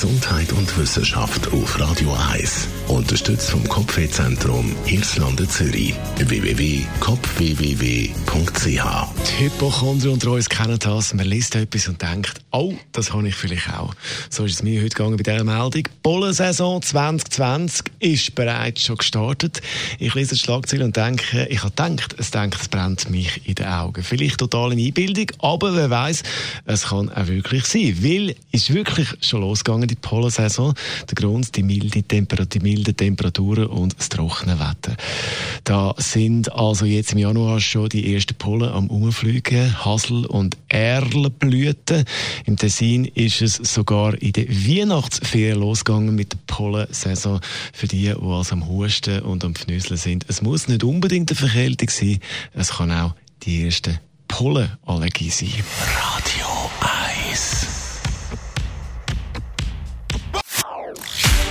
Gesundheit und Wissenschaft auf Radio 1. Unterstützt vom Kopfwehzentrum Irlande Zürich. www.kopfwww.ch Die Hypochondrie unter uns kennen das. Man liest etwas und denkt, oh, das habe ich vielleicht auch. So ist es mir heute gegangen bei dieser Meldung. Pollensaison 2020 ist bereits schon gestartet. Ich lese die Schlagzeile und denke, ich habe gedacht, es denkt, es brennt mich in den Augen. Vielleicht total in Einbildung, aber wer weiß, es kann auch wirklich sein. Weil es ist wirklich schon losgegangen, die Pollensaison. Der Grund, die milde Temperatur, die milden Temperaturen und das trockene Wetter. Da sind also jetzt im Januar schon die ersten Pollen am Umfliegen, Hasel- und Erlenblüten. Im Tessin ist es sogar in der Weihnachtsferien losgegangen mit der Pollensaison für die, die also am Husten und am Pfnüseln sind. Es muss nicht unbedingt eine Verkältung sein, es kann auch die erste Pollenallergie sein.